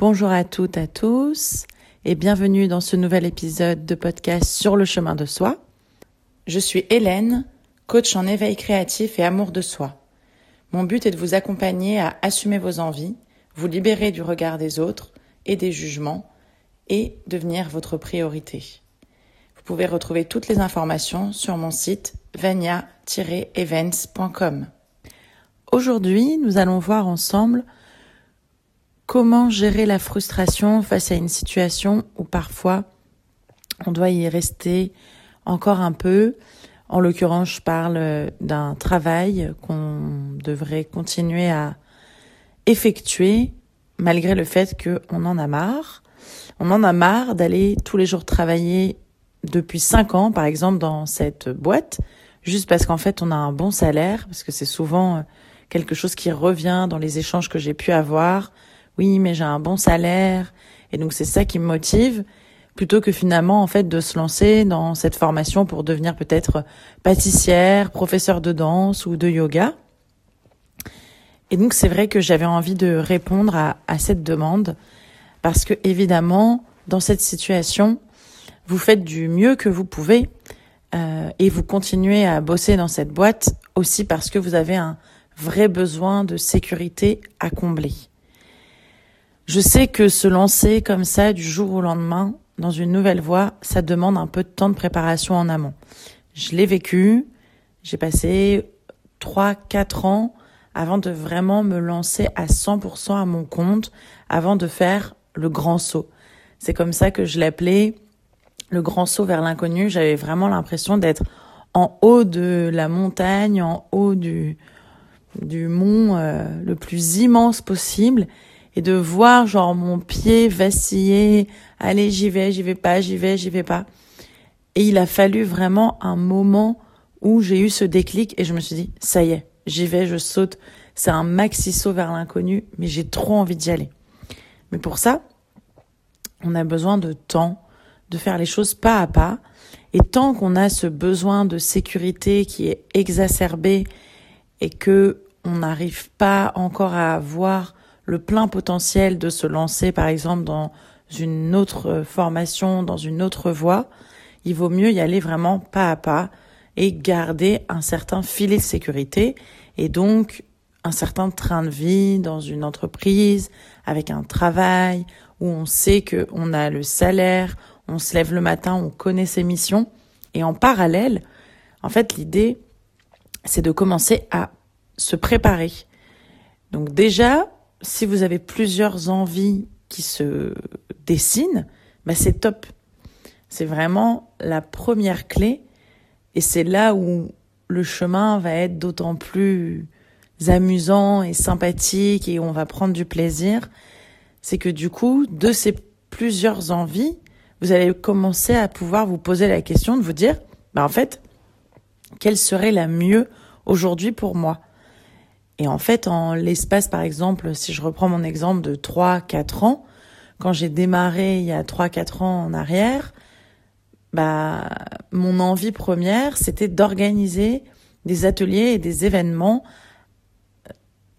Bonjour à toutes, à tous et bienvenue dans ce nouvel épisode de podcast sur le chemin de soi. Je suis Hélène, coach en éveil créatif et amour de soi. Mon but est de vous accompagner à assumer vos envies, vous libérer du regard des autres et des jugements et devenir votre priorité. Vous pouvez retrouver toutes les informations sur mon site vania-events.com. Aujourd'hui, nous allons voir ensemble comment gérer la frustration face à une situation où parfois on doit y rester encore un peu. En l'occurrence, je parle d'un travail qu'on devrait continuer à effectuer malgré le fait qu'on en a marre. On en a marre d'aller tous les jours travailler depuis cinq ans, par exemple, dans cette boîte, juste parce qu'en fait, on a un bon salaire, parce que c'est souvent quelque chose qui revient dans les échanges que j'ai pu avoir oui, mais j'ai un bon salaire. Et donc c'est ça qui me motive plutôt que finalement en fait de se lancer dans cette formation pour devenir peut-être pâtissière, professeur de danse ou de yoga. Et donc c'est vrai que j'avais envie de répondre à, cette demande parce que évidemment dans cette situation vous faites du mieux que vous pouvez euh, et vous continuez à bosser dans cette boîte aussi parce que vous avez un vrai besoin de sécurité à combler. Je sais que se lancer comme ça du jour au lendemain dans une nouvelle voie, ça demande un peu de temps de préparation en amont. Je l'ai vécu, j'ai passé 3 4 ans avant de vraiment me lancer à 100% à mon compte, avant de faire le grand saut. C'est comme ça que je l'appelais le grand saut vers l'inconnu. J'avais vraiment l'impression d'être en haut de la montagne, en haut du, du mont euh, le plus immense possible et de voir genre mon pied vaciller, allez j'y vais, j'y vais pas, j'y vais, j'y vais pas. Et il a fallu vraiment un moment où j'ai eu ce déclic et je me suis dit ça y est, j'y vais, je saute. C'est un maxi saut vers l'inconnu, mais j'ai trop envie d'y aller. Mais pour ça, on a besoin de temps, de faire les choses pas à pas. Et tant qu'on a ce besoin de sécurité qui est exacerbé et que on n'arrive pas encore à avoir le plein potentiel de se lancer, par exemple, dans une autre formation, dans une autre voie, il vaut mieux y aller vraiment pas à pas et garder un certain filet de sécurité et donc un certain train de vie dans une entreprise avec un travail où on sait que on a le salaire, on se lève le matin, on connaît ses missions et en parallèle, en fait, l'idée c'est de commencer à se préparer. Donc déjà, si vous avez plusieurs envies qui se dessinent, bah c'est top. C'est vraiment la première clé et c'est là où le chemin va être d'autant plus amusant et sympathique et on va prendre du plaisir. C'est que du coup, de ces plusieurs envies, vous allez commencer à pouvoir vous poser la question de vous dire, bah en fait, quelle serait la mieux aujourd'hui pour moi? Et en fait, en l'espace, par exemple, si je reprends mon exemple de 3-4 ans, quand j'ai démarré il y a 3-4 ans en arrière, bah, mon envie première, c'était d'organiser des ateliers et des événements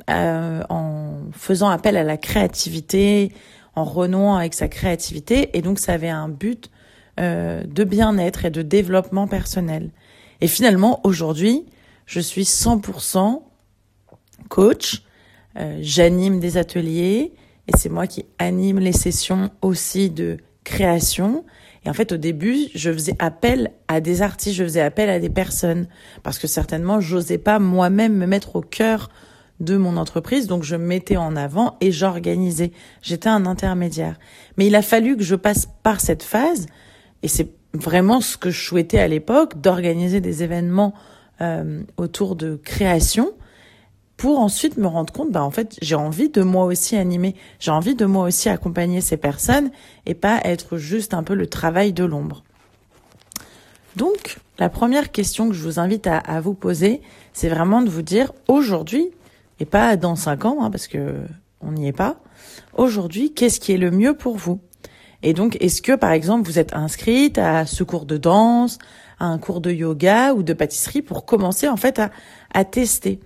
euh, en faisant appel à la créativité, en renouant avec sa créativité. Et donc, ça avait un but euh, de bien-être et de développement personnel. Et finalement, aujourd'hui, je suis 100% coach. Euh, j'anime des ateliers et c'est moi qui anime les sessions aussi de création. Et en fait, au début, je faisais appel à des artistes, je faisais appel à des personnes parce que certainement, j'osais pas moi-même me mettre au cœur de mon entreprise, donc je me mettais en avant et j'organisais. J'étais un intermédiaire. Mais il a fallu que je passe par cette phase, et c'est vraiment ce que je souhaitais à l'époque, d'organiser des événements euh, autour de création, pour ensuite me rendre compte, bah en fait, j'ai envie de moi aussi animer, j'ai envie de moi aussi accompagner ces personnes et pas être juste un peu le travail de l'ombre. Donc, la première question que je vous invite à, vous poser, c'est vraiment de vous dire aujourd'hui, et pas dans cinq ans, hein, parce que on n'y est pas, aujourd'hui, qu'est-ce qui est le mieux pour vous? Et donc, est-ce que, par exemple, vous êtes inscrite à ce cours de danse, à un cours de yoga ou de pâtisserie pour commencer, en fait, à, à tester?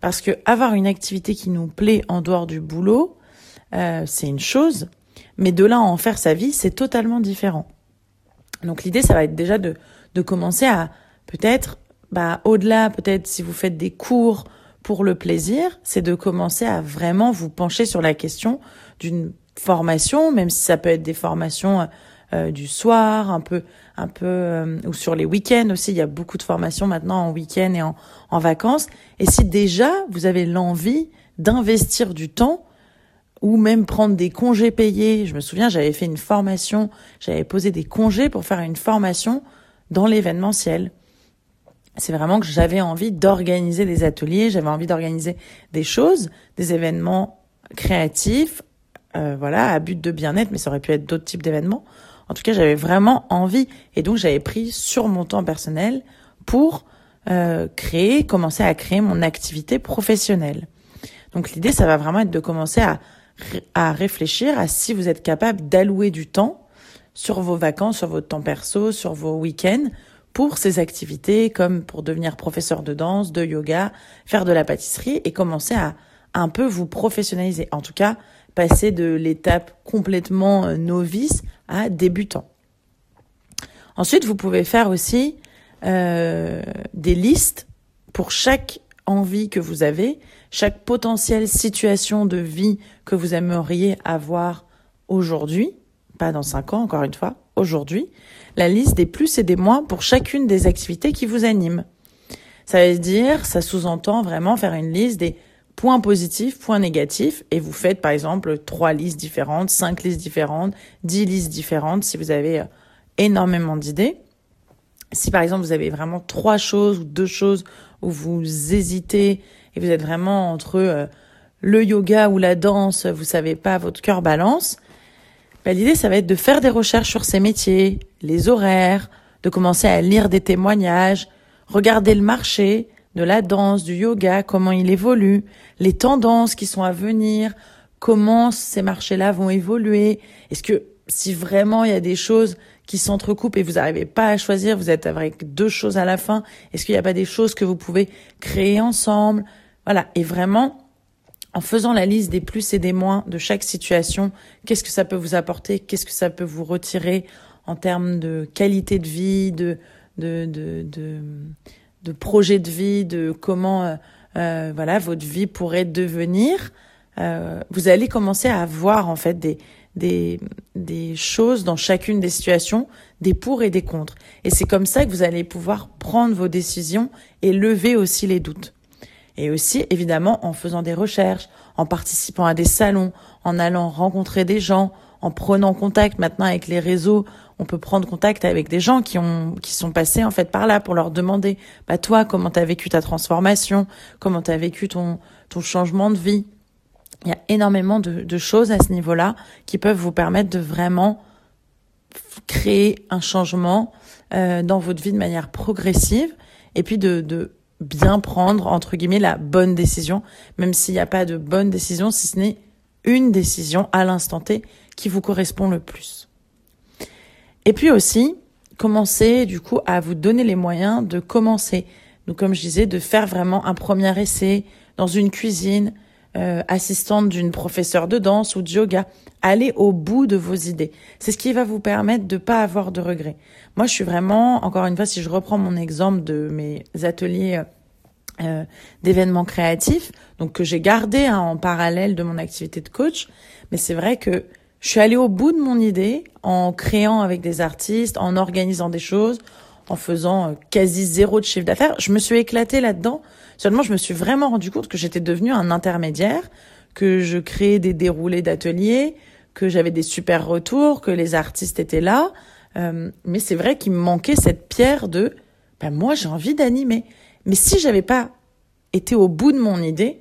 Parce que avoir une activité qui nous plaît en dehors du boulot, euh, c'est une chose. Mais de là à en faire sa vie, c'est totalement différent. Donc l'idée, ça va être déjà de, de commencer à peut-être, bah, au-delà, peut-être si vous faites des cours pour le plaisir, c'est de commencer à vraiment vous pencher sur la question d'une formation, même si ça peut être des formations euh, du soir, un peu, un peu, euh, ou sur les week-ends aussi. Il y a beaucoup de formations maintenant en week-end et en, en vacances. Et si déjà vous avez l'envie d'investir du temps ou même prendre des congés payés. Je me souviens, j'avais fait une formation, j'avais posé des congés pour faire une formation dans l'événementiel. C'est vraiment que j'avais envie d'organiser des ateliers, j'avais envie d'organiser des choses, des événements créatifs, euh, voilà, à but de bien-être, mais ça aurait pu être d'autres types d'événements. En tout cas, j'avais vraiment envie, et donc j'avais pris sur mon temps personnel pour euh, créer, commencer à créer mon activité professionnelle. Donc l'idée, ça va vraiment être de commencer à à réfléchir à si vous êtes capable d'allouer du temps sur vos vacances, sur votre temps perso, sur vos week-ends pour ces activités comme pour devenir professeur de danse, de yoga, faire de la pâtisserie et commencer à un peu vous professionnaliser. En tout cas, passer de l'étape complètement euh, novice à débutant. Ensuite, vous pouvez faire aussi euh, des listes pour chaque envie que vous avez, chaque potentielle situation de vie que vous aimeriez avoir aujourd'hui, pas dans cinq ans, encore une fois, aujourd'hui, la liste des plus et des moins pour chacune des activités qui vous animent. Ça veut dire, ça sous-entend vraiment faire une liste des points positifs, points négatifs, et vous faites par exemple trois listes différentes, cinq listes différentes, dix listes différentes si vous avez euh, énormément d'idées. Si par exemple vous avez vraiment trois choses ou deux choses où vous hésitez et vous êtes vraiment entre euh, le yoga ou la danse, vous savez pas, votre cœur balance, bah, l'idée ça va être de faire des recherches sur ces métiers, les horaires, de commencer à lire des témoignages, regarder le marché de la danse, du yoga, comment il évolue, les tendances qui sont à venir, comment ces marchés-là vont évoluer. Est-ce que si vraiment il y a des choses qui s'entrecoupent et vous n'arrivez pas à choisir, vous êtes avec deux choses à la fin, est-ce qu'il n'y a pas des choses que vous pouvez créer ensemble? Voilà, et vraiment, en faisant la liste des plus et des moins de chaque situation, qu'est-ce que ça peut vous apporter, qu'est-ce que ça peut vous retirer en termes de qualité de vie, de, de, de, de, de projet de vie, de comment euh, euh voilà votre vie pourrait devenir, euh, vous allez commencer à avoir en fait des, des, des choses dans chacune des situations, des pour et des contre. Et c'est comme ça que vous allez pouvoir prendre vos décisions et lever aussi les doutes. Et aussi, évidemment, en faisant des recherches, en participant à des salons, en allant rencontrer des gens, en prenant contact maintenant avec les réseaux, on peut prendre contact avec des gens qui ont qui sont passés en fait par là pour leur demander bah toi comment tu as vécu ta transformation, comment tu as vécu ton ton changement de vie? Il y a énormément de, choses à ce niveau-là qui peuvent vous permettre de vraiment créer un changement euh, dans votre vie de manière progressive et puis de, de bien prendre, entre guillemets, la bonne décision, même s'il n'y a pas de bonne décision, si ce n'est une décision à l'instant T qui vous correspond le plus. Et puis aussi, commencer du coup à vous donner les moyens de commencer. Donc comme je disais, de faire vraiment un premier essai dans une cuisine, euh, assistante d'une professeure de danse ou de yoga. Allez au bout de vos idées. C'est ce qui va vous permettre de pas avoir de regrets. Moi, je suis vraiment, encore une fois, si je reprends mon exemple de mes ateliers euh, d'événements créatifs, donc que j'ai gardé hein, en parallèle de mon activité de coach, mais c'est vrai que je suis allée au bout de mon idée en créant avec des artistes, en organisant des choses, en faisant euh, quasi zéro de chiffre d'affaires. Je me suis éclatée là-dedans Seulement, je me suis vraiment rendu compte que j'étais devenue un intermédiaire, que je créais des déroulés d'ateliers, que j'avais des super retours, que les artistes étaient là. Euh, mais c'est vrai qu'il me manquait cette pierre de, ben moi j'ai envie d'animer. Mais si j'avais pas été au bout de mon idée,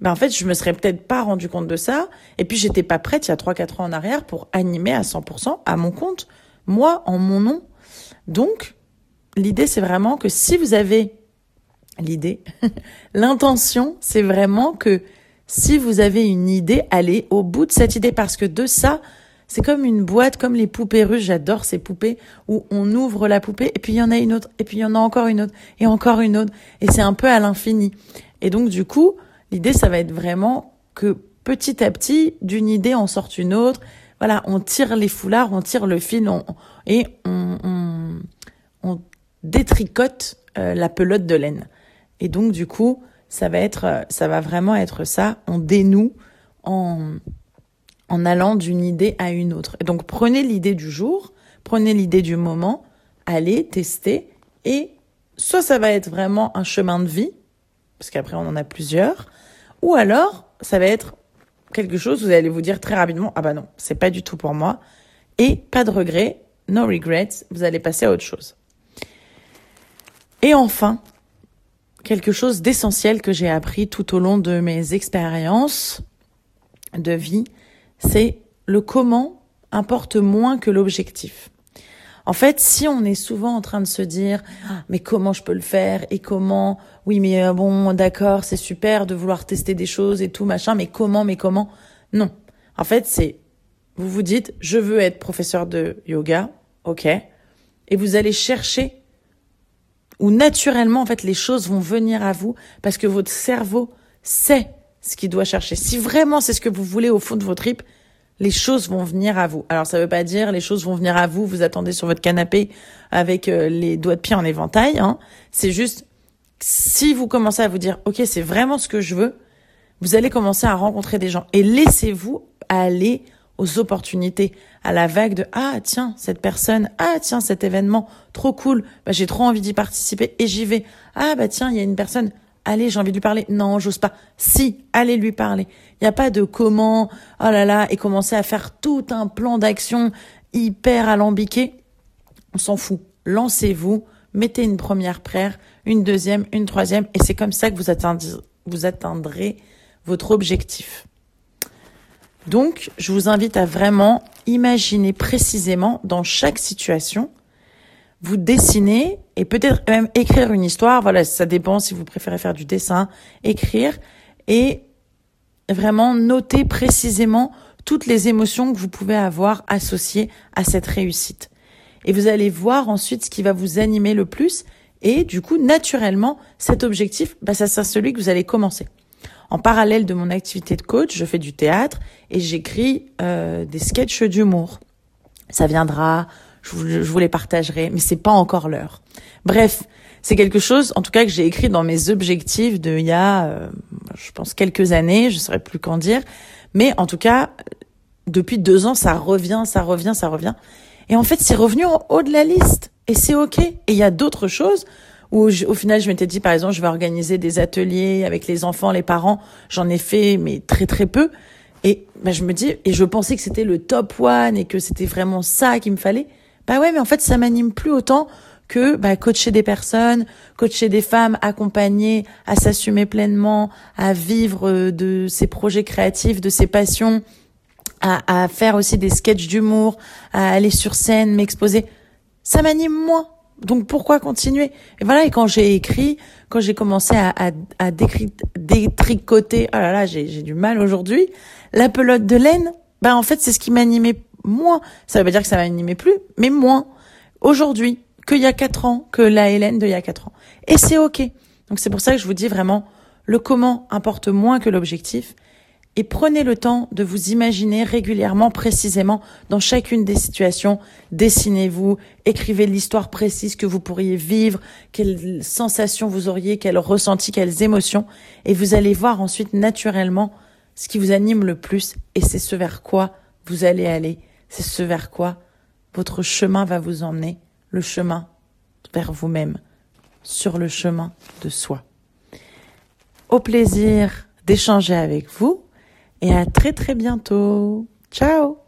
ben en je me serais peut-être pas rendu compte de ça. Et puis j'étais pas prête il y a 3-4 ans en arrière pour animer à 100% à mon compte, moi en mon nom. Donc l'idée c'est vraiment que si vous avez l'idée. L'intention, c'est vraiment que si vous avez une idée, allez au bout de cette idée parce que de ça, c'est comme une boîte, comme les poupées russes. J'adore ces poupées où on ouvre la poupée et puis il y en a une autre et puis il y en a encore une autre et encore une autre et c'est un peu à l'infini. Et donc du coup, l'idée, ça va être vraiment que petit à petit, d'une idée en sorte une autre. voilà, on tire les foulards, on tire le fil, et on, on, on détricote euh, la pelote de laine. Et donc du coup, ça va être, euh, ça va vraiment être ça. On dénoue en en allant d'une idée à une autre. Et donc prenez l'idée du jour, prenez l'idée du moment, allez tester et soit ça va être vraiment un chemin de vie parce qu'après on en a plusieurs, ou alors ça va être quelque chose vous allez vous dire très rapidement ah bah non c'est pas du tout pour moi et pas de regret, no regrets, vous allez passer à autre chose. Et enfin, quelque chose d'essentiel que j'ai appris tout au long de mes expériences de vie, c'est le comment importe moins que l'objectif. En fait, si on est souvent en train de se dire ah, mais comment je peux le faire et comment oui mais euh, bon d'accord c'est super de vouloir tester des choses et tout machin mais comment mais comment? Non en fait c'est vous vous dites je veux être professeur de yoga ok et vous allez chercher où naturellement en fait les choses vont venir à vous parce que votre cerveau sait ce qu'il doit chercher. Si vraiment c'est ce que vous voulez au fond de votre tripes, les choses vont venir à vous. Alors ça veut pas dire les choses vont venir à vous, vous attendez sur votre canapé avec euh, les doigts de pied en éventail. Hein. C'est juste si vous commencez à vous dire ok c'est vraiment ce que je veux, vous allez commencer à rencontrer des gens et laissez-vous aller aux opportunités, à la vague de ah tiens cette personne, ah tiens cet événement, trop cool, bah, j'ai trop envie d'y participer et j'y vais. Ah bah tiens il y a une personne, allez j'ai envie de lui parler, non j'ose pas. Si allez lui parler. Il n'y a pas de comment, oh là là et commencer à faire tout un plan d'action hyper alambiqué. On s'en fout. Lancez-vous, mettez une première prière, une deuxième, une troisième et c'est comme ça que vous atteindrez, vous atteindrez votre objectif. Donc, je vous invite à vraiment imaginer précisément dans chaque situation, vous dessiner et peut-être même écrire une histoire. Voilà, ça dépend si vous préférez faire du dessin, écrire et vraiment noter précisément toutes les émotions que vous pouvez avoir associées à cette réussite. Et vous allez voir ensuite ce qui va vous animer le plus. Et du coup, naturellement, cet objectif, bah, ça sera celui que vous allez commencer. En parallèle de mon activité de coach, je fais du théâtre et j'écris euh, des sketchs d'humour. Ça viendra, je vous, je vous les partagerai, mais c'est pas encore l'heure. Bref, c'est quelque chose, en tout cas, que j'ai écrit dans mes objectifs de il y a, euh, je pense, quelques années, je saurais plus qu'en dire. Mais en tout cas, depuis deux ans, ça revient, ça revient, ça revient. Et en fait, c'est revenu en haut de la liste. Et c'est OK. Et il y a d'autres choses où au final je m'étais dit par exemple je vais organiser des ateliers avec les enfants, les parents, j'en ai fait mais très très peu et ben, je me dis et je pensais que c'était le top one et que c'était vraiment ça qu'il me fallait. Bah ouais mais en fait ça m'anime plus autant que bah, coacher des personnes, coacher des femmes, accompagner à s'assumer pleinement, à vivre de ses projets créatifs, de ses passions, à, à faire aussi des sketchs d'humour, à aller sur scène, m'exposer. Ça m'anime moins. Donc pourquoi continuer? Et voilà, et quand j'ai écrit, quand j'ai commencé à, à, à détricoter, oh là là, j'ai du mal aujourd'hui, la pelote de laine, ben en fait c'est ce qui m'animait moins. Ça veut pas dire que ça m'animait plus, mais moins. Aujourd'hui, qu'il y a quatre ans, que la Hélène de il y a quatre ans. Et c'est ok. Donc c'est pour ça que je vous dis vraiment, le comment importe moins que l'objectif et prenez le temps de vous imaginer régulièrement, précisément, dans chacune des situations. Dessinez-vous, écrivez l'histoire précise que vous pourriez vivre, quelles sensations vous auriez, quels ressentis, quelles émotions, et vous allez voir ensuite naturellement ce qui vous anime le plus, et c'est ce vers quoi vous allez aller, c'est ce vers quoi votre chemin va vous emmener, le chemin vers vous-même, sur le chemin de soi. Au plaisir d'échanger avec vous et à très très bientôt. Ciao